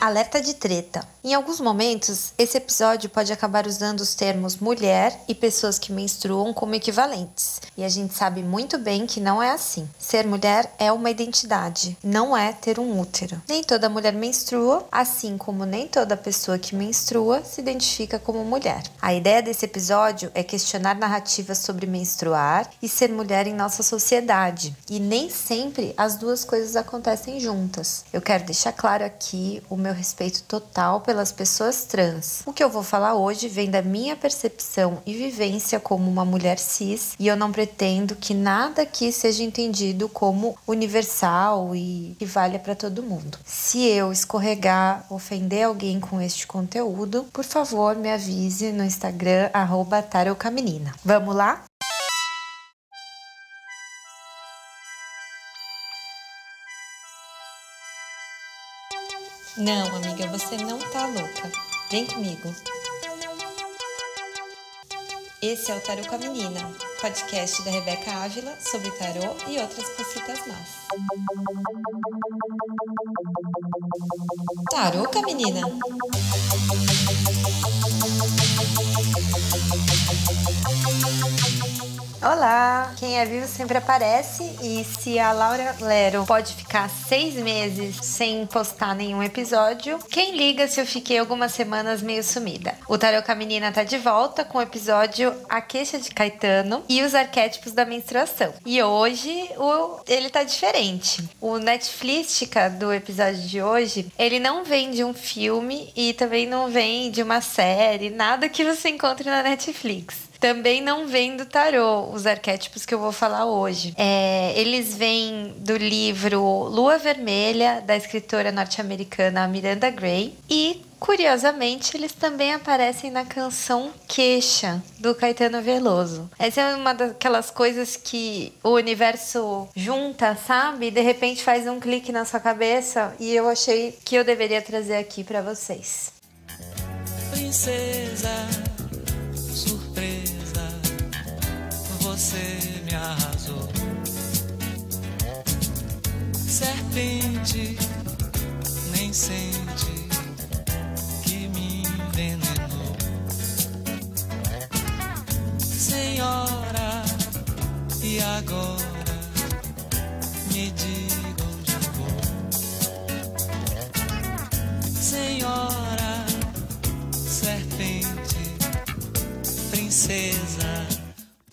Alerta de treta. Em alguns momentos, esse episódio pode acabar usando os termos mulher e pessoas que menstruam como equivalentes. E a gente sabe muito bem que não é assim. Ser mulher é uma identidade, não é ter um útero. Nem toda mulher menstrua, assim como nem toda pessoa que menstrua se identifica como mulher. A ideia desse episódio é questionar narrativas sobre menstruar e ser mulher em nossa sociedade. E nem sempre as duas coisas acontecem juntas. Eu quero deixar claro aqui o meu meu respeito total pelas pessoas trans. O que eu vou falar hoje vem da minha percepção e vivência como uma mulher cis, e eu não pretendo que nada aqui seja entendido como universal e que valha para todo mundo. Se eu escorregar, ofender alguém com este conteúdo, por favor, me avise no Instagram @tarocamenina. Vamos lá? Não, amiga, você não tá louca. Vem comigo. Esse é o Tarô com a Menina, podcast da Rebeca Ávila sobre tarô e outras cositas más. Tarô com a Menina. Olá! Quem é vivo sempre aparece e se a Laura Lero pode ficar seis meses sem postar nenhum episódio, quem liga se eu fiquei algumas semanas meio sumida? O Tarô Menina tá de volta com o episódio A Queixa de Caetano e os arquétipos da menstruação. E hoje o, ele tá diferente. O Netflix do episódio de hoje, ele não vem de um filme e também não vem de uma série, nada que você encontre na Netflix também não vem do tarô, os arquétipos que eu vou falar hoje. É, eles vêm do livro Lua Vermelha, da escritora norte-americana Miranda Gray. E, curiosamente, eles também aparecem na canção Queixa, do Caetano Veloso. Essa é uma daquelas coisas que o universo junta, sabe? De repente faz um clique na sua cabeça. E eu achei que eu deveria trazer aqui para vocês. Princesa você me arrasou. Serpente, nem sente que me envenenou. Senhora, e agora me diga onde vou. Senhora, serpente, princesa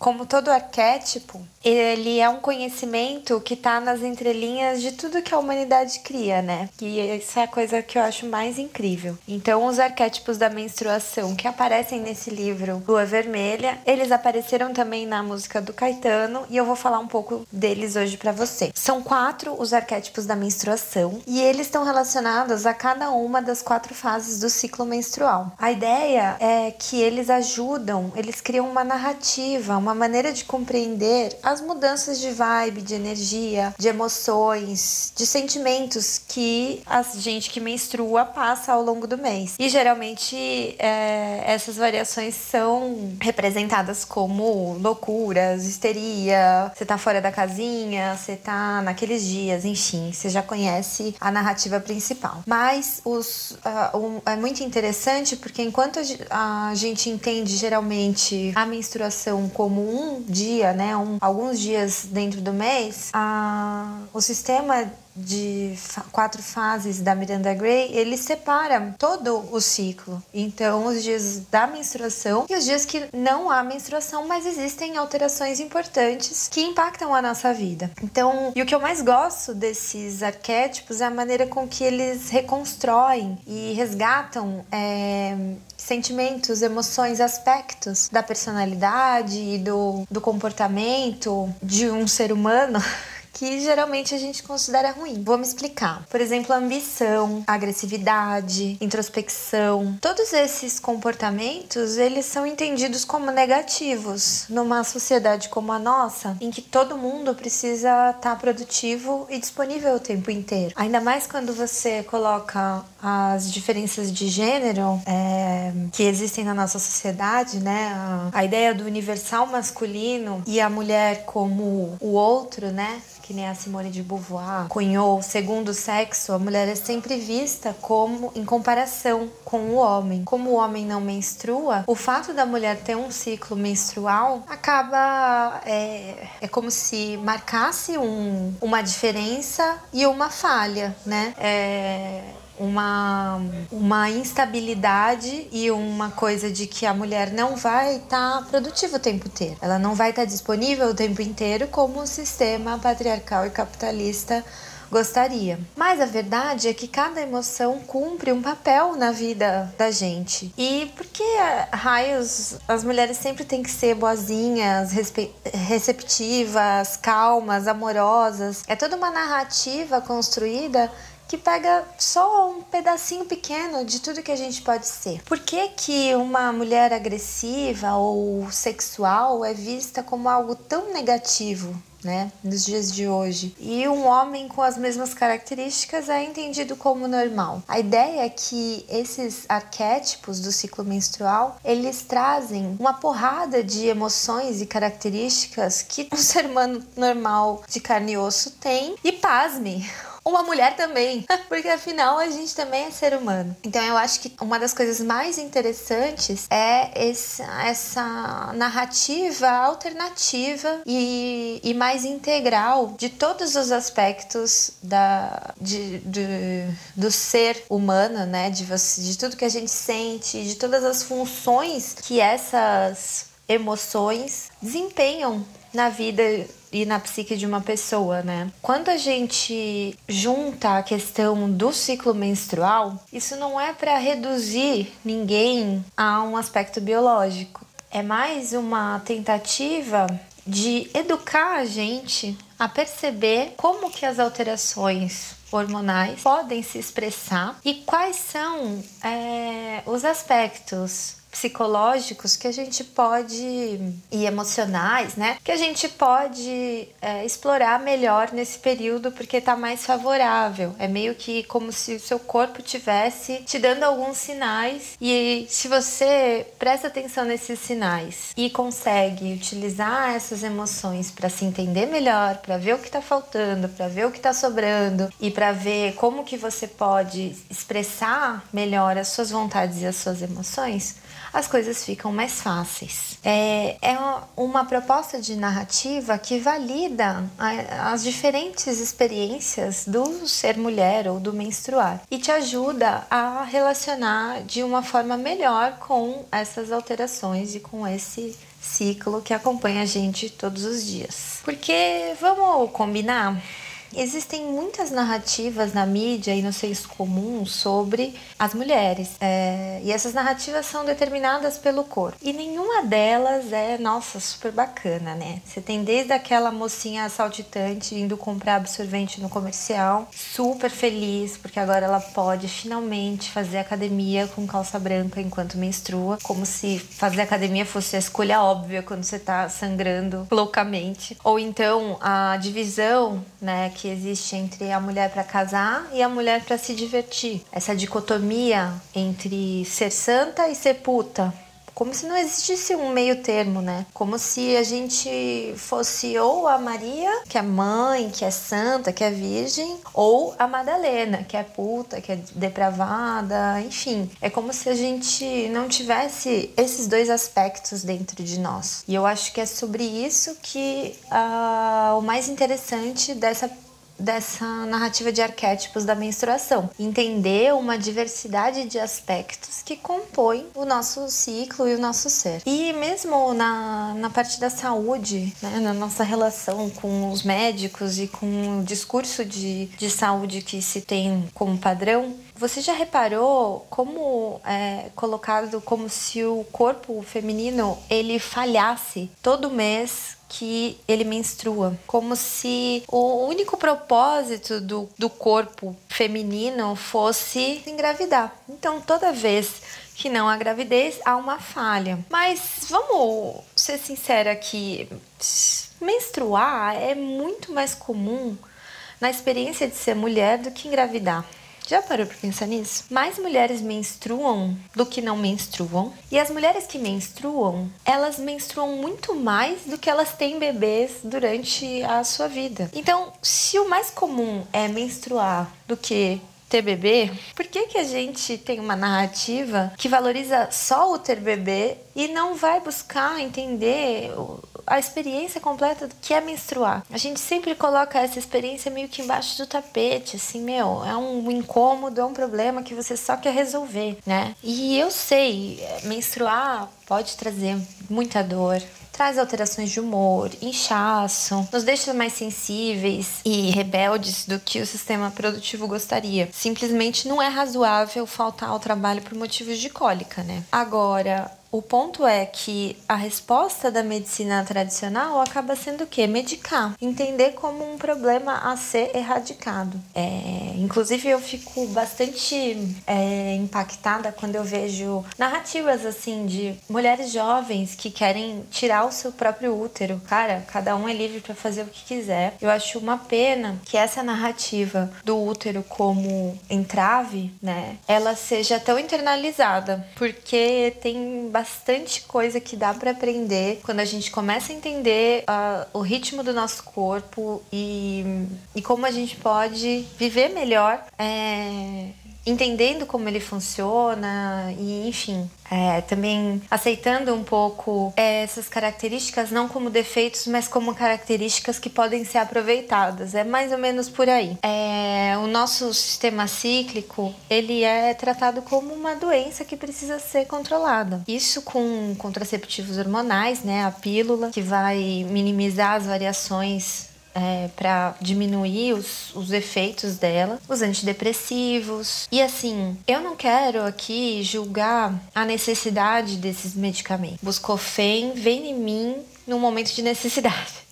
como todo arquétipo, ele é um conhecimento que está nas entrelinhas de tudo que a humanidade cria, né? E isso é a coisa que eu acho mais incrível. Então, os arquétipos da menstruação que aparecem nesse livro Lua Vermelha, eles apareceram também na música do Caetano e eu vou falar um pouco deles hoje para você. São quatro os arquétipos da menstruação e eles estão relacionados a cada uma das quatro fases do ciclo menstrual. A ideia é que eles ajudam, eles criam uma narrativa, uma maneira de compreender as mudanças de vibe, de energia, de emoções, de sentimentos que a gente que menstrua passa ao longo do mês. E geralmente é, essas variações são representadas como loucuras, histeria, você tá fora da casinha, você tá naqueles dias, enfim, você já conhece a narrativa principal. Mas os, uh, um, é muito interessante porque enquanto a gente entende geralmente a menstruação como como um dia, né, um, alguns dias dentro do mês, a, o sistema de fa quatro fases da Miranda Gray, ele separa todo o ciclo. Então, os dias da menstruação e os dias que não há menstruação, mas existem alterações importantes que impactam a nossa vida. Então, e o que eu mais gosto desses arquétipos é a maneira com que eles reconstroem e resgatam é, sentimentos, emoções, aspectos da personalidade e do, do comportamento de um ser humano que geralmente a gente considera ruim. Vou me explicar. Por exemplo, ambição, agressividade, introspecção. Todos esses comportamentos, eles são entendidos como negativos numa sociedade como a nossa, em que todo mundo precisa estar tá produtivo e disponível o tempo inteiro. Ainda mais quando você coloca as diferenças de gênero é, que existem na nossa sociedade, né? A, a ideia do universal masculino e a mulher como o outro, né? Que nem a Simone de Beauvoir cunhou, segundo sexo, a mulher é sempre vista como em comparação com o homem. Como o homem não menstrua, o fato da mulher ter um ciclo menstrual acaba é, é como se marcasse um, uma diferença e uma falha, né? É, uma, uma instabilidade e uma coisa de que a mulher não vai estar tá produtiva o tempo inteiro. Ela não vai estar tá disponível o tempo inteiro como o sistema patriarcal e capitalista gostaria. Mas a verdade é que cada emoção cumpre um papel na vida da gente. E por que raios as mulheres sempre têm que ser boazinhas, receptivas, calmas, amorosas? É toda uma narrativa construída que pega só um pedacinho pequeno de tudo que a gente pode ser. Por que, que uma mulher agressiva ou sexual é vista como algo tão negativo? Né, nos dias de hoje. E um homem com as mesmas características é entendido como normal. A ideia é que esses arquétipos do ciclo menstrual, eles trazem uma porrada de emoções e características que um ser humano normal de carne e osso tem. E pasme, uma mulher também, porque afinal a gente também é ser humano. Então eu acho que uma das coisas mais interessantes é esse, essa narrativa alternativa e, e mais integral de todos os aspectos da, de, de, do ser humano, né? De, você, de tudo que a gente sente, de todas as funções que essas emoções desempenham na vida e na psique de uma pessoa, né? Quando a gente junta a questão do ciclo menstrual, isso não é para reduzir ninguém a um aspecto biológico. É mais uma tentativa de educar a gente a perceber como que as alterações hormonais podem se expressar e quais são é, os aspectos psicológicos que a gente pode e emocionais, né? Que a gente pode é, explorar melhor nesse período porque tá mais favorável. É meio que como se o seu corpo tivesse te dando alguns sinais e se você presta atenção nesses sinais e consegue utilizar essas emoções para se entender melhor, para ver o que tá faltando, para ver o que tá sobrando e para ver como que você pode expressar melhor as suas vontades e as suas emoções, as coisas ficam mais fáceis. É, é uma proposta de narrativa que valida as diferentes experiências do ser mulher ou do menstruar e te ajuda a relacionar de uma forma melhor com essas alterações e com esse ciclo que acompanha a gente todos os dias. Porque vamos combinar? Existem muitas narrativas na mídia e no senso comum sobre as mulheres. É, e essas narrativas são determinadas pelo corpo. E nenhuma delas é, nossa, super bacana, né? Você tem desde aquela mocinha saltitante indo comprar absorvente no comercial, super feliz, porque agora ela pode finalmente fazer academia com calça branca enquanto menstrua, como se fazer academia fosse a escolha óbvia quando você tá sangrando loucamente. Ou então a divisão, né, que existe entre a mulher para casar e a mulher para se divertir. Essa dicotomia entre ser santa e ser puta como se não existisse um meio termo, né? Como se a gente fosse ou a Maria, que é mãe, que é santa, que é virgem, ou a Madalena, que é puta, que é depravada, enfim. É como se a gente não tivesse esses dois aspectos dentro de nós. E eu acho que é sobre isso que uh, o mais interessante dessa dessa narrativa de arquétipos da menstruação. Entender uma diversidade de aspectos que compõem o nosso ciclo e o nosso ser. E mesmo na, na parte da saúde, né, na nossa relação com os médicos e com o discurso de, de saúde que se tem como padrão, você já reparou como é colocado como se o corpo feminino ele falhasse todo mês que ele menstrua, como se o único propósito do, do corpo feminino fosse engravidar. Então, toda vez que não há gravidez, há uma falha. Mas vamos ser sincera aqui, menstruar é muito mais comum na experiência de ser mulher do que engravidar. Já parou pra pensar nisso? Mais mulheres menstruam do que não menstruam. E as mulheres que menstruam, elas menstruam muito mais do que elas têm bebês durante a sua vida. Então, se o mais comum é menstruar do que ter bebê, por que, que a gente tem uma narrativa que valoriza só o ter bebê e não vai buscar entender a experiência completa do que é menstruar? A gente sempre coloca essa experiência meio que embaixo do tapete, assim, meu, é um incômodo, é um problema que você só quer resolver, né? E eu sei, menstruar pode trazer muita dor, traz alterações de humor, inchaço, nos deixa mais sensíveis e rebeldes do que o sistema produtivo gostaria. Simplesmente não é razoável faltar ao trabalho por motivos de cólica, né? Agora, o ponto é que a resposta da medicina tradicional acaba sendo o quê? Medicar. Entender como um problema a ser erradicado. É, inclusive, eu fico bastante é, impactada quando eu vejo narrativas assim de mulheres jovens que querem tirar o seu próprio útero. Cara, cada um é livre para fazer o que quiser. Eu acho uma pena que essa narrativa do útero como entrave, né, ela seja tão internalizada, porque tem bastante coisa que dá para aprender quando a gente começa a entender uh, o ritmo do nosso corpo e, e como a gente pode viver melhor. É, entendendo como ele funciona e, enfim, é, também aceitando um pouco é, essas características não como defeitos, mas como características que podem ser aproveitadas. É mais ou menos por aí. É, o nosso sistema cíclico ele é tratado como uma doença que precisa ser controlada. Isso com contraceptivos hormonais, né, a pílula que vai minimizar as variações é, para diminuir os, os efeitos dela, os antidepressivos. E assim, eu não quero aqui julgar a necessidade desses medicamentos. Buscofem vem em mim num momento de necessidade.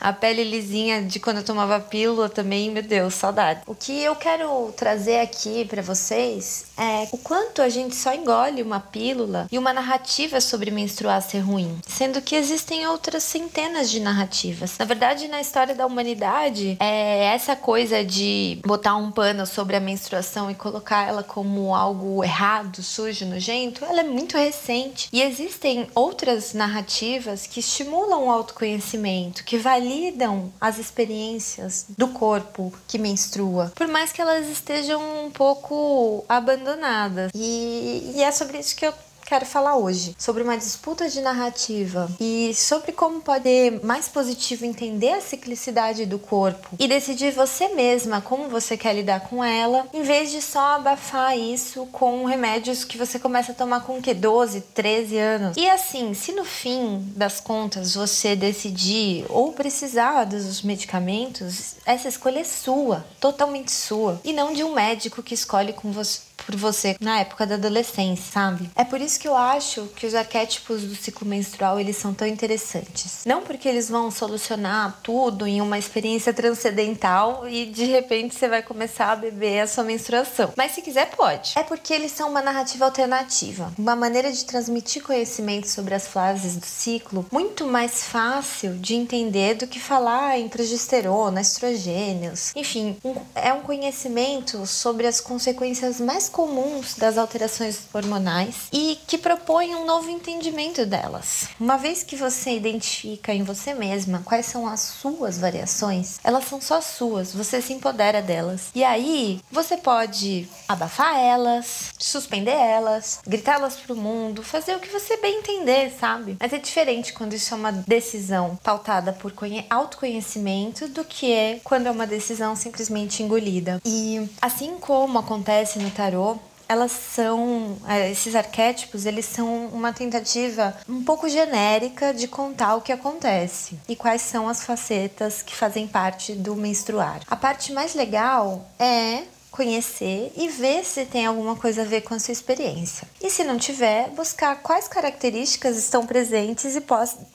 A pele lisinha de quando eu tomava pílula também, meu Deus, saudade. O que eu quero trazer aqui para vocês é o quanto a gente só engole uma pílula e uma narrativa sobre menstruar ser ruim, sendo que existem outras centenas de narrativas. Na verdade, na história da humanidade, é essa coisa de botar um pano sobre a menstruação e colocar ela como algo errado, sujo, nojento, ela é muito recente. E existem outras narrativas que estimulam o autoconhecimento, que validam as experiências do corpo que menstrua, por mais que elas estejam um pouco abandonadas. E, e é sobre isso que eu quero falar hoje sobre uma disputa de narrativa e sobre como poder mais positivo entender a ciclicidade do corpo e decidir você mesma como você quer lidar com ela, em vez de só abafar isso com remédios que você começa a tomar com que 12, 13 anos. E assim, se no fim das contas você decidir ou precisar dos medicamentos, essa escolha é sua, totalmente sua, e não de um médico que escolhe com você por você na época da adolescência, sabe? É por isso que eu acho que os arquétipos do ciclo menstrual eles são tão interessantes. Não porque eles vão solucionar tudo em uma experiência transcendental e de repente você vai começar a beber a sua menstruação. Mas se quiser, pode. É porque eles são uma narrativa alternativa, uma maneira de transmitir conhecimento sobre as fases do ciclo muito mais fácil de entender do que falar em progesterona, estrogênios. Enfim, é um conhecimento sobre as consequências mais comuns das alterações hormonais e que propõe um novo entendimento delas. Uma vez que você identifica em você mesma quais são as suas variações, elas são só suas, você se empodera delas. E aí você pode abafar elas, suspender elas, gritá-las pro mundo, fazer o que você bem entender, sabe? Mas é diferente quando isso é uma decisão pautada por autoconhecimento do que é quando é uma decisão simplesmente engolida. E assim como acontece no tarot, elas são é, esses arquétipos eles são uma tentativa um pouco genérica de contar o que acontece e quais são as facetas que fazem parte do menstruar. A parte mais legal é conhecer e ver se tem alguma coisa a ver com a sua experiência. E se não tiver, buscar quais características estão presentes e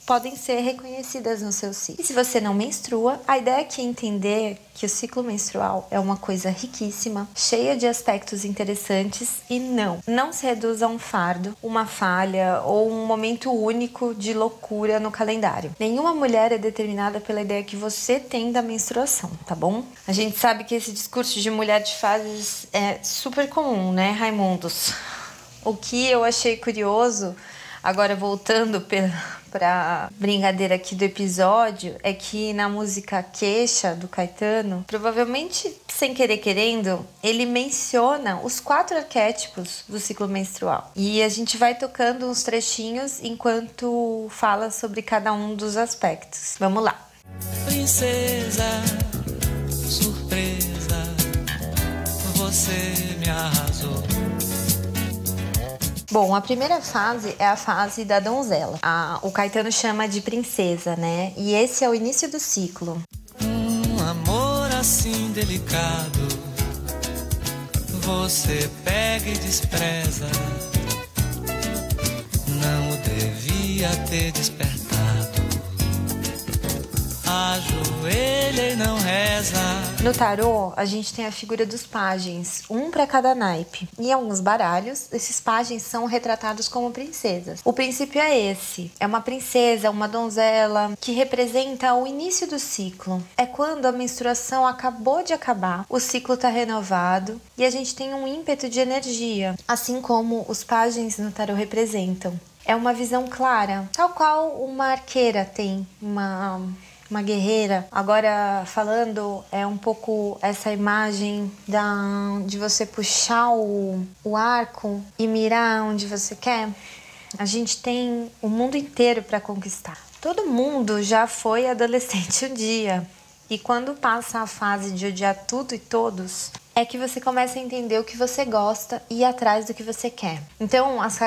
podem ser reconhecidas no seu ciclo. E se você não menstrua, a ideia aqui é entender que o ciclo menstrual é uma coisa riquíssima, cheia de aspectos interessantes e não, não se reduz a um fardo, uma falha ou um momento único de loucura no calendário. Nenhuma mulher é determinada pela ideia que você tem da menstruação, tá bom? A gente sabe que esse discurso de mulher de fases é super comum, né, Raimundos? O que eu achei curioso, agora voltando para brincadeira aqui do episódio, é que na música Queixa do Caetano, provavelmente sem querer querendo, ele menciona os quatro arquétipos do ciclo menstrual. E a gente vai tocando uns trechinhos enquanto fala sobre cada um dos aspectos. Vamos lá. Princesa, surpresa, você me arrasou. Bom, a primeira fase é a fase da donzela. A, o Caetano chama de princesa, né? E esse é o início do ciclo. Um amor assim delicado, você pega e despreza. Não devia ter despertado ajoelha e não reza. No tarô, a gente tem a figura dos pajens, um para cada naipe. Em alguns baralhos, esses pajens são retratados como princesas. O princípio é esse: é uma princesa, uma donzela, que representa o início do ciclo. É quando a menstruação acabou de acabar, o ciclo está renovado e a gente tem um ímpeto de energia, assim como os pajens no tarô representam. É uma visão clara, tal qual uma arqueira tem, uma uma guerreira. Agora falando é um pouco essa imagem da de você puxar o, o arco e mirar onde você quer. A gente tem o mundo inteiro para conquistar. Todo mundo já foi adolescente um dia. E quando passa a fase de odiar tudo e todos, é que você começa a entender o que você gosta e ir atrás do que você quer. Então, as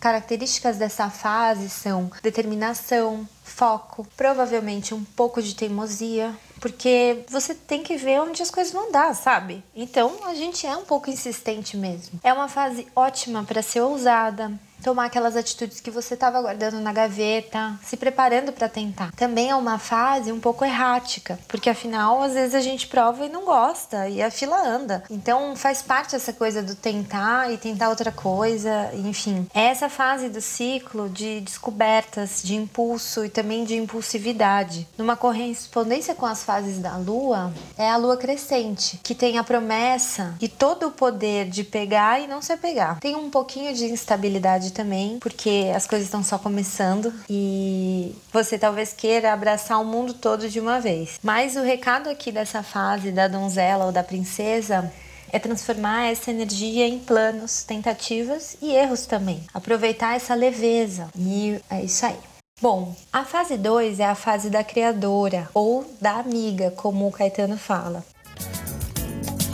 características dessa fase são determinação, foco, provavelmente um pouco de teimosia, porque você tem que ver onde as coisas vão dar, sabe? Então a gente é um pouco insistente mesmo. É uma fase ótima para ser ousada, tomar aquelas atitudes que você estava guardando na gaveta, se preparando para tentar. Também é uma fase um pouco errática, porque afinal às vezes a gente prova e não gosta e a fila anda. Então faz parte essa coisa do tentar e tentar outra coisa, enfim. É essa fase do ciclo de descobertas, de impulso e também de impulsividade. Numa correspondência com as fases da lua, é a lua crescente, que tem a promessa e todo o poder de pegar e não se apegar. Tem um pouquinho de instabilidade também, porque as coisas estão só começando e você talvez queira abraçar o mundo todo de uma vez. Mas o recado aqui dessa fase da donzela ou da princesa é transformar essa energia em planos, tentativas e erros também. Aproveitar essa leveza. E é isso aí. Bom, a fase 2 é a fase da criadora ou da amiga, como o Caetano fala.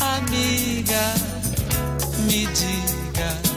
Amiga, me diga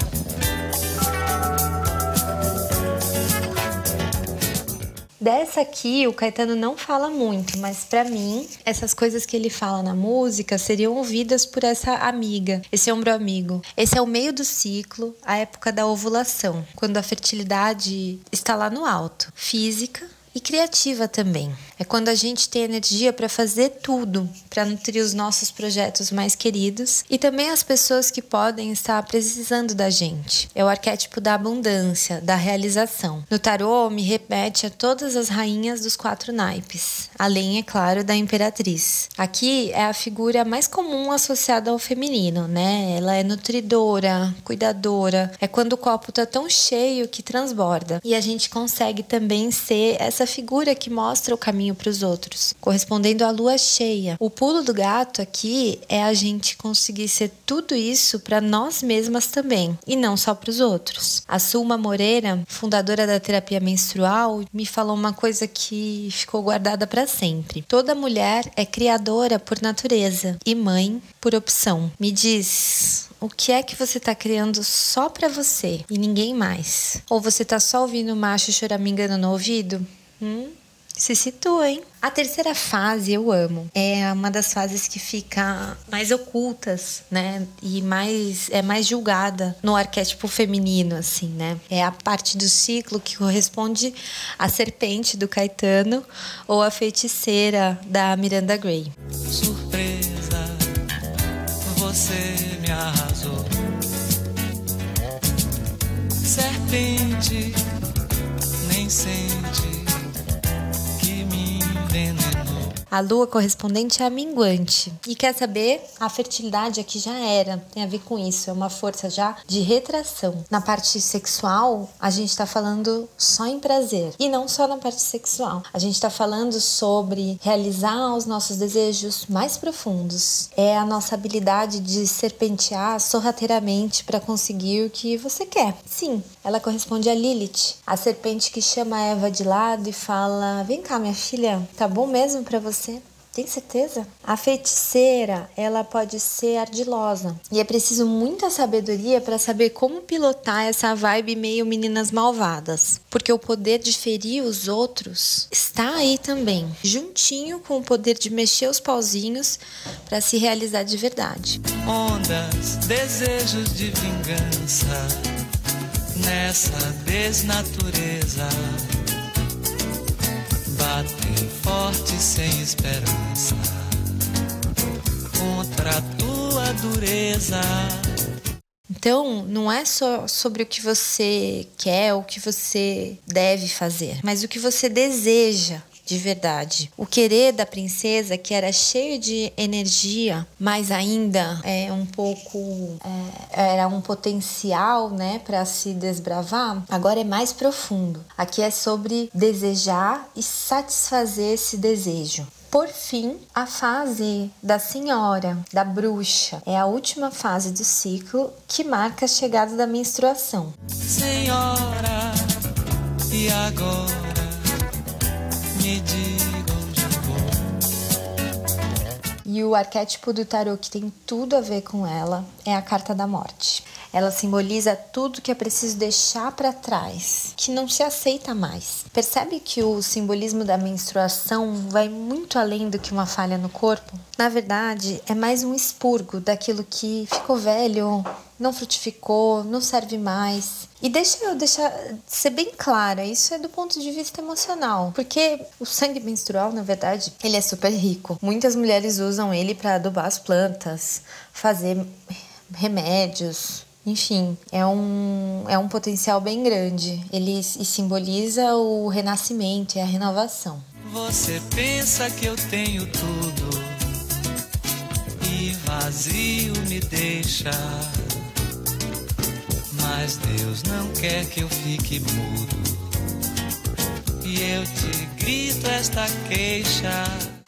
Dessa aqui, o Caetano não fala muito, mas para mim, essas coisas que ele fala na música seriam ouvidas por essa amiga, esse ombro amigo. Esse é o meio do ciclo, a época da ovulação, quando a fertilidade está lá no alto, física e criativa também. É quando a gente tem energia para fazer tudo, para nutrir os nossos projetos mais queridos e também as pessoas que podem estar precisando da gente. É o arquétipo da abundância, da realização. No tarô, me repete a todas as rainhas dos quatro naipes, além, é claro, da imperatriz. Aqui é a figura mais comum associada ao feminino, né? Ela é nutridora, cuidadora, é quando o copo tá tão cheio que transborda. E a gente consegue também ser essa figura que mostra o caminho para os outros, correspondendo à lua cheia. O pulo do gato aqui é a gente conseguir ser tudo isso para nós mesmas também e não só para os outros. A Sulma Moreira, fundadora da terapia menstrual, me falou uma coisa que ficou guardada para sempre. Toda mulher é criadora por natureza e mãe por opção. Me diz, o que é que você está criando só para você e ninguém mais? Ou você está só ouvindo o macho choramingando no ouvido? Hum, se situa, hein? A terceira fase eu amo. É uma das fases que fica mais ocultas, né? E mais é mais julgada no arquétipo feminino, assim, né? É a parte do ciclo que corresponde à serpente do Caetano ou à feiticeira da Miranda Gray. Surpresa, você me arrasou. Serpente, nem sente A lua correspondente é a minguante. E quer saber? A fertilidade aqui já era, tem a ver com isso, é uma força já de retração. Na parte sexual, a gente está falando só em prazer e não só na parte sexual. A gente está falando sobre realizar os nossos desejos mais profundos. É a nossa habilidade de serpentear sorrateiramente para conseguir o que você quer. Sim, ela corresponde a Lilith, a serpente que chama Eva de lado e fala: "Vem cá, minha filha, tá bom mesmo para você?" Tem certeza? A feiticeira, ela pode ser ardilosa. E é preciso muita sabedoria para saber como pilotar essa vibe meio meninas malvadas. Porque o poder de ferir os outros está aí também, juntinho com o poder de mexer os pauzinhos para se realizar de verdade. Ondas, desejos de vingança nessa desnatureza batem forte sem esperança contra a tua dureza. Então, não é só sobre o que você quer, o que você deve fazer, mas o que você deseja de verdade. O querer da princesa, que era cheio de energia, mas ainda é um pouco é, era um potencial, né, para se desbravar. Agora é mais profundo. Aqui é sobre desejar e satisfazer esse desejo. Por fim, a fase da senhora, da bruxa, é a última fase do ciclo que marca a chegada da menstruação. Senhora, e agora? Me diga onde vou. E o arquétipo do tarô que tem tudo a ver com ela é a carta da morte. Ela simboliza tudo que é preciso deixar para trás, que não se aceita mais. Percebe que o simbolismo da menstruação vai muito além do que uma falha no corpo? Na verdade, é mais um expurgo daquilo que ficou velho, não frutificou, não serve mais. E deixa eu deixar ser bem clara, isso é do ponto de vista emocional, porque o sangue menstrual, na verdade, ele é super rico. Muitas mulheres usam ele para adubar as plantas, fazer remédios, enfim, é um, é um potencial bem grande. Ele simboliza o renascimento e a renovação. Você pensa que eu tenho tudo e vazio me deixa. Mas Deus não quer que eu fique mudo. E eu te grito esta queixa.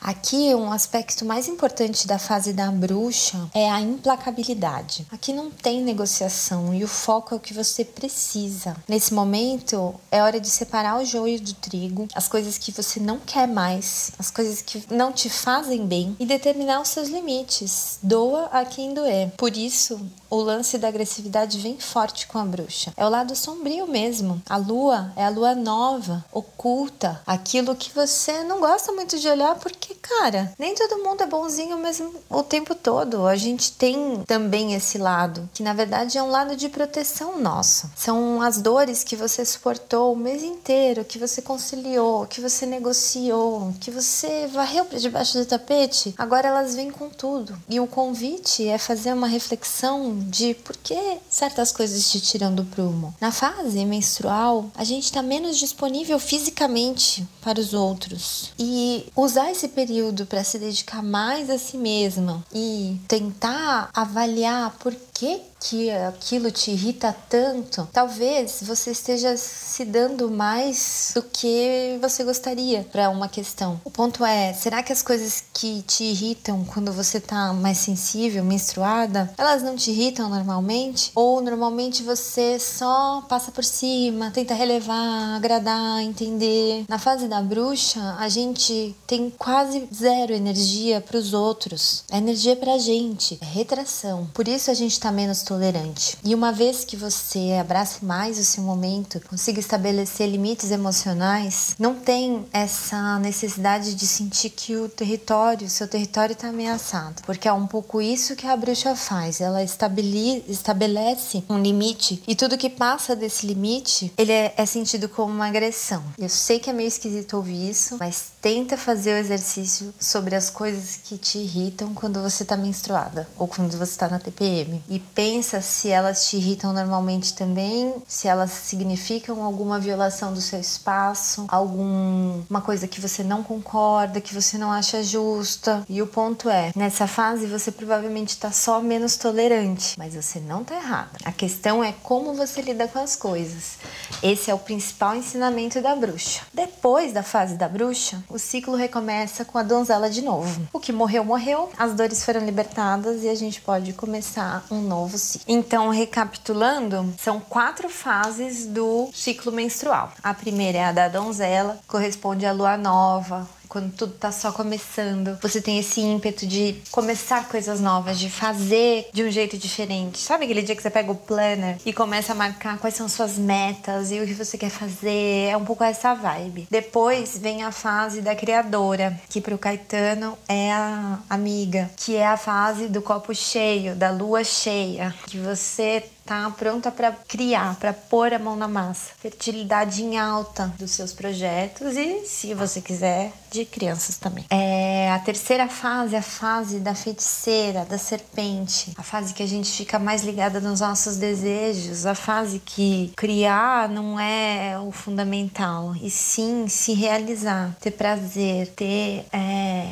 Aqui, um aspecto mais importante da fase da bruxa é a implacabilidade. Aqui não tem negociação e o foco é o que você precisa. Nesse momento, é hora de separar o joio do trigo, as coisas que você não quer mais, as coisas que não te fazem bem e determinar os seus limites. Doa a quem doer. Por isso, o lance da agressividade vem forte com a bruxa. É o lado sombrio mesmo. A lua é a lua nova, oculta, aquilo que você não gosta muito de olhar porque cara, nem todo mundo é bonzinho mesmo o tempo todo. A gente tem também esse lado, que na verdade é um lado de proteção nosso. São as dores que você suportou o mês inteiro, que você conciliou, que você negociou, que você varreu para debaixo do tapete. Agora elas vêm com tudo. E o convite é fazer uma reflexão de por que certas coisas te tiram do prumo. Na fase menstrual, a gente está menos disponível fisicamente para os outros. E usar esse período para se dedicar mais a si mesma e tentar avaliar por que que aquilo te irrita tanto, talvez você esteja se dando mais do que você gostaria para uma questão. O ponto é, será que as coisas que te irritam quando você tá mais sensível, menstruada, elas não te irritam normalmente? Ou normalmente você só passa por cima, tenta relevar, agradar, entender? Na fase da bruxa, a gente tem quase zero energia para os outros. A energia é pra gente, é retração. Por isso a gente tá menos tolerante. E uma vez que você abrace mais o seu momento, consiga estabelecer limites emocionais, não tem essa necessidade de sentir que o território, seu território está ameaçado, porque é um pouco isso que a bruxa faz. Ela estabelece um limite e tudo que passa desse limite, ele é, é sentido como uma agressão. Eu sei que é meio esquisito ouvir isso, mas tenta fazer o exercício sobre as coisas que te irritam quando você está menstruada ou quando você está na TPM e pensa Pensa se elas te irritam normalmente também, se elas significam alguma violação do seu espaço, alguma coisa que você não concorda, que você não acha justa. E o ponto é, nessa fase você provavelmente está só menos tolerante, mas você não está errada. A questão é como você lida com as coisas. Esse é o principal ensinamento da bruxa. Depois da fase da bruxa, o ciclo recomeça com a donzela de novo. O que morreu, morreu, as dores foram libertadas e a gente pode começar um novo ciclo. Então, recapitulando, são quatro fases do ciclo menstrual. A primeira é a da donzela, corresponde à lua nova, quando tudo tá só começando, você tem esse ímpeto de começar coisas novas, de fazer de um jeito diferente. Sabe aquele dia que você pega o planner e começa a marcar quais são suas metas e o que você quer fazer? É um pouco essa vibe. Depois vem a fase da criadora, que pro Caetano é a amiga, que é a fase do copo cheio, da lua cheia, que você tá pronta para criar, para pôr a mão na massa. Fertilidade em alta dos seus projetos e, se você quiser, de crianças também. É a terceira fase, a fase da feiticeira, da serpente, a fase que a gente fica mais ligada nos nossos desejos, a fase que criar não é o fundamental, e sim se realizar, ter prazer, ter é,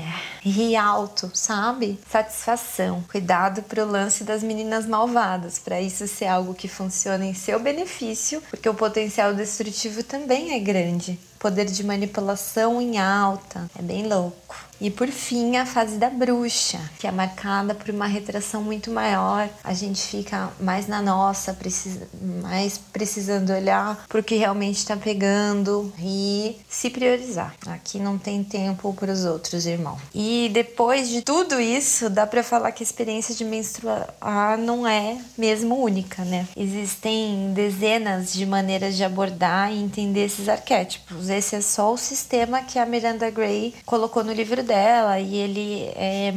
rir alto, sabe? Satisfação. Cuidado pro lance das meninas malvadas, para isso ser algo que funcione em seu benefício, porque o potencial destrutivo também é grande. Poder de manipulação em alta, é bem louco. E por fim, a fase da bruxa, que é marcada por uma retração muito maior. A gente fica mais na nossa, precisa, mais precisando olhar para que realmente está pegando e se priorizar. Aqui não tem tempo para os outros, irmão. E depois de tudo isso, dá para falar que a experiência de menstruar não é mesmo única, né? Existem dezenas de maneiras de abordar e entender esses arquétipos. Esse é só o sistema que a Miranda Gray colocou no livro dela e ele é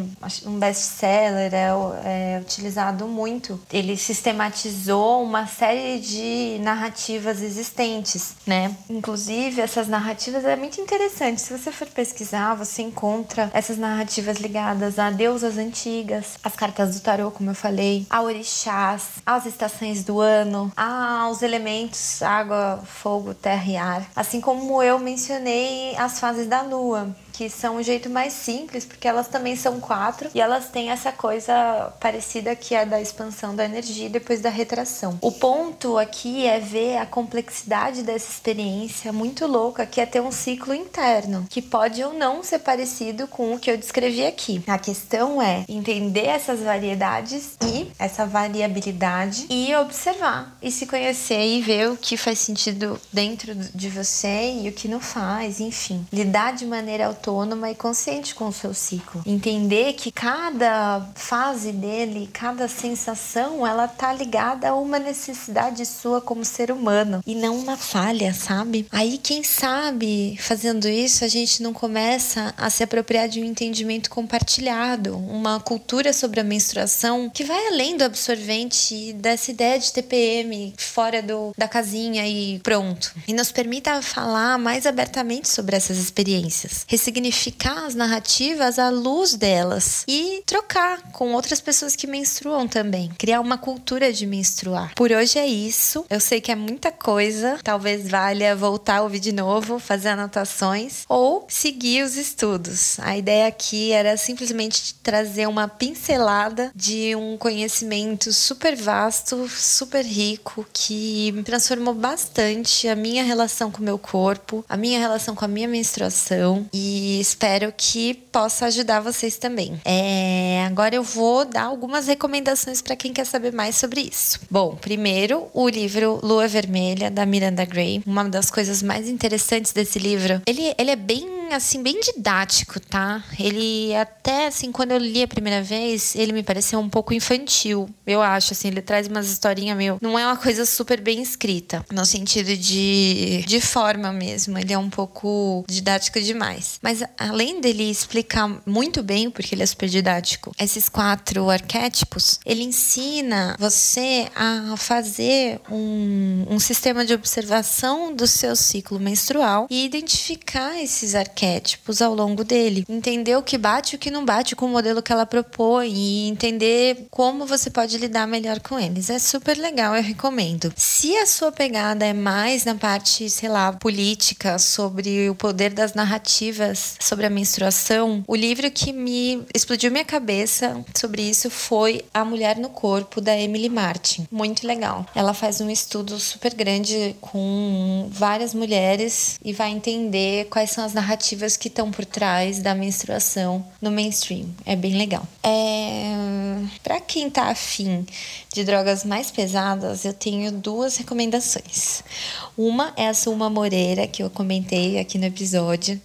um best-seller, é, é utilizado muito. Ele sistematizou uma série de narrativas existentes, né? Inclusive, essas narrativas é muito interessante. Se você for pesquisar, você encontra essas narrativas ligadas a deusas antigas, as cartas do tarô, como eu falei, a orixás, às estações do ano, aos elementos água, fogo, terra e ar. Assim como eu mencionei as fases da lua que são um jeito mais simples, porque elas também são quatro e elas têm essa coisa parecida que é da expansão da energia e depois da retração. O ponto aqui é ver a complexidade dessa experiência muito louca, que é ter um ciclo interno, que pode ou não ser parecido com o que eu descrevi aqui. A questão é entender essas variedades e essa variabilidade e observar e se conhecer e ver o que faz sentido dentro de você e o que não faz, enfim, lidar de maneira autônoma autônoma e consciente com o seu ciclo. Entender que cada fase dele, cada sensação, ela tá ligada a uma necessidade sua como ser humano e não uma falha, sabe? Aí, quem sabe, fazendo isso, a gente não começa a se apropriar de um entendimento compartilhado, uma cultura sobre a menstruação que vai além do absorvente dessa ideia de TPM fora do, da casinha e pronto. E nos permita falar mais abertamente sobre essas experiências, as narrativas à luz delas e trocar com outras pessoas que menstruam também. Criar uma cultura de menstruar. Por hoje é isso. Eu sei que é muita coisa. Talvez valha voltar a ouvir de novo, fazer anotações ou seguir os estudos. A ideia aqui era simplesmente trazer uma pincelada de um conhecimento super vasto, super rico, que transformou bastante a minha relação com o meu corpo, a minha relação com a minha menstruação e espero que possa ajudar vocês também. É, agora eu vou dar algumas recomendações para quem quer saber mais sobre isso. Bom, primeiro, o livro Lua Vermelha, da Miranda Gray. Uma das coisas mais interessantes desse livro, ele, ele é bem assim, bem didático, tá? Ele até, assim, quando eu li a primeira vez, ele me pareceu um pouco infantil. Eu acho, assim, ele traz umas historinhas, meu. Não é uma coisa super bem escrita, no sentido de, de forma mesmo. Ele é um pouco didático demais. Mas além dele explicar muito bem, porque ele é super didático, esses quatro arquétipos, ele ensina você a fazer um, um sistema de observação do seu ciclo menstrual e identificar esses arquétipos ao longo dele. Entender o que bate e o que não bate com o modelo que ela propõe e entender como você pode lidar melhor com eles. É super legal, eu recomendo. Se a sua pegada é mais na parte, sei lá, política, sobre o poder das narrativas sobre a menstruação, o livro que me explodiu minha cabeça sobre isso foi A Mulher no Corpo, da Emily Martin. Muito legal. Ela faz um estudo super grande com várias mulheres e vai entender quais são as narrativas que estão por trás da menstruação no mainstream. É bem legal. É... Para quem tá afim de drogas mais pesadas, eu tenho duas recomendações. Uma é a Suma Moreira, que eu comentei aqui no episódio.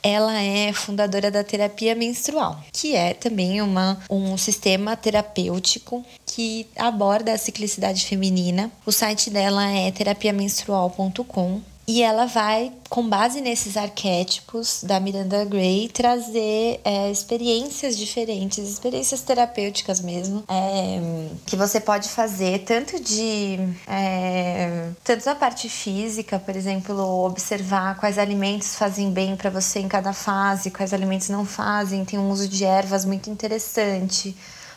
Ela é fundadora da terapia menstrual, que é também uma, um sistema terapêutico que aborda a ciclicidade feminina. O site dela é terapiamenstrual.com e ela vai, com base nesses arquétipos da Miranda Gray, trazer é, experiências diferentes, experiências terapêuticas mesmo, é, que você pode fazer tanto de é, tanto na parte física, por exemplo, observar quais alimentos fazem bem para você em cada fase, quais alimentos não fazem. Tem um uso de ervas muito interessante,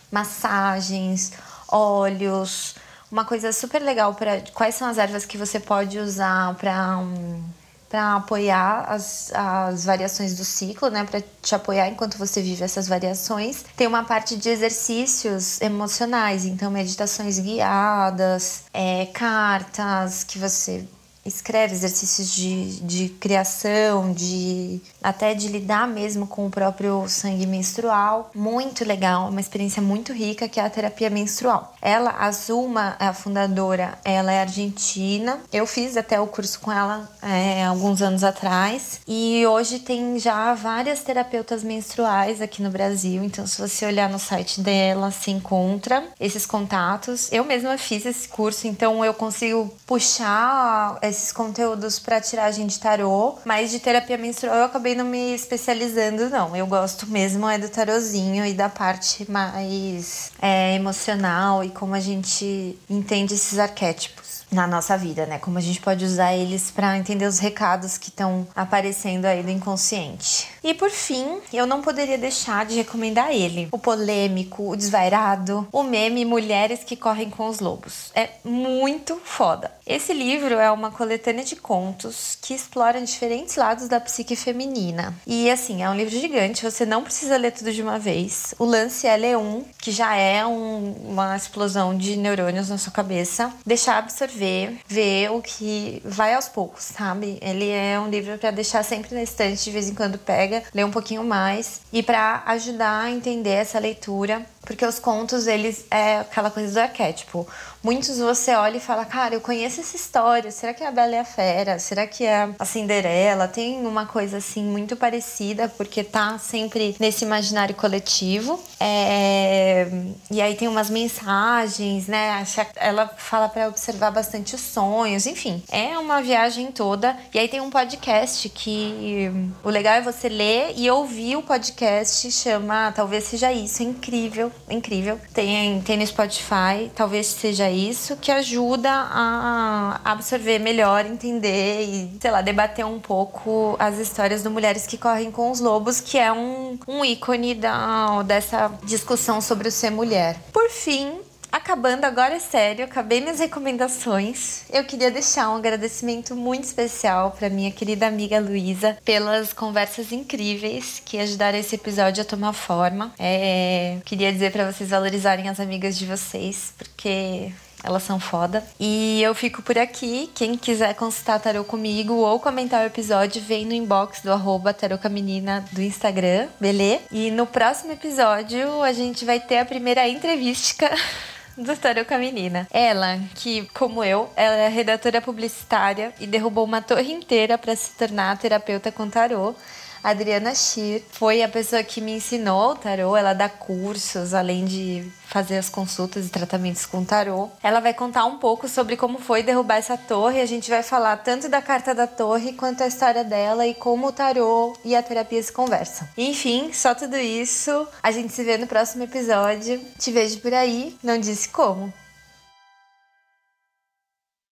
massagens, óleos uma coisa super legal para quais são as ervas que você pode usar para um, para apoiar as, as variações do ciclo, né? Para te apoiar enquanto você vive essas variações. Tem uma parte de exercícios emocionais, então meditações guiadas, é, cartas que você escreve exercícios de, de criação, de até de lidar mesmo com o próprio sangue menstrual. Muito legal, uma experiência muito rica que é a terapia menstrual. Ela, a Zuma, a fundadora, ela é argentina. Eu fiz até o curso com ela é, alguns anos atrás e hoje tem já várias terapeutas menstruais aqui no Brasil. Então, se você olhar no site dela, se encontra esses contatos. Eu mesma fiz esse curso, então eu consigo puxar esses conteúdos para tiragem de tarô, mas de terapia menstrual eu acabei não me especializando, não. Eu gosto mesmo é do tarozinho e da parte mais é, emocional e como a gente entende esses arquétipos na nossa vida, né? Como a gente pode usar eles para entender os recados que estão aparecendo aí do inconsciente. E por fim, eu não poderia deixar de recomendar ele, o polêmico, o desvairado, o meme Mulheres que correm com os lobos. É muito foda. Esse livro é uma coletânea de contos que exploram diferentes lados da psique feminina. E assim, é um livro gigante, você não precisa ler tudo de uma vez. O lance é ler um, que já é um, uma explosão de neurônios na sua cabeça, deixar absorver, ver o que vai aos poucos, sabe? Ele é um livro para deixar sempre na estante, de vez em quando pega, ler um pouquinho mais e para ajudar a entender essa leitura porque os contos, eles é aquela coisa do arquétipo. Muitos você olha e fala, cara, eu conheço essa história. Será que é a Bela e a Fera? Será que é a Cinderela? Tem uma coisa assim muito parecida, porque tá sempre nesse imaginário coletivo. É... E aí tem umas mensagens, né? Ela fala para observar bastante os sonhos, enfim. É uma viagem toda. E aí tem um podcast que o legal é você ler e ouvir o podcast, chama Talvez Seja Isso. É incrível incrível. Tem, tem no Spotify, talvez seja isso, que ajuda a absorver melhor, entender e, sei lá, debater um pouco as histórias do Mulheres que Correm com os Lobos, que é um, um ícone da, dessa discussão sobre o ser mulher. Por fim, Acabando agora é sério, acabei minhas recomendações. Eu queria deixar um agradecimento muito especial para minha querida amiga Luísa pelas conversas incríveis que ajudaram esse episódio a tomar forma. É, queria dizer para vocês valorizarem as amigas de vocês, porque elas são foda. E eu fico por aqui. Quem quiser consultar tarô comigo ou comentar o episódio, vem no inbox do arroba Menina do Instagram, beleza? E no próximo episódio a gente vai ter a primeira entrevista do Tarô com a Menina. Ela, que, como eu, ela é redatora publicitária e derrubou uma torre inteira para se tornar terapeuta com tarô. Adriana Shir foi a pessoa que me ensinou o tarô. Ela dá cursos, além de fazer as consultas e tratamentos com tarô. Ela vai contar um pouco sobre como foi derrubar essa torre. A gente vai falar tanto da carta da torre quanto a história dela e como o tarô e a terapia se conversam. Enfim, só tudo isso. A gente se vê no próximo episódio. Te vejo por aí. Não disse como.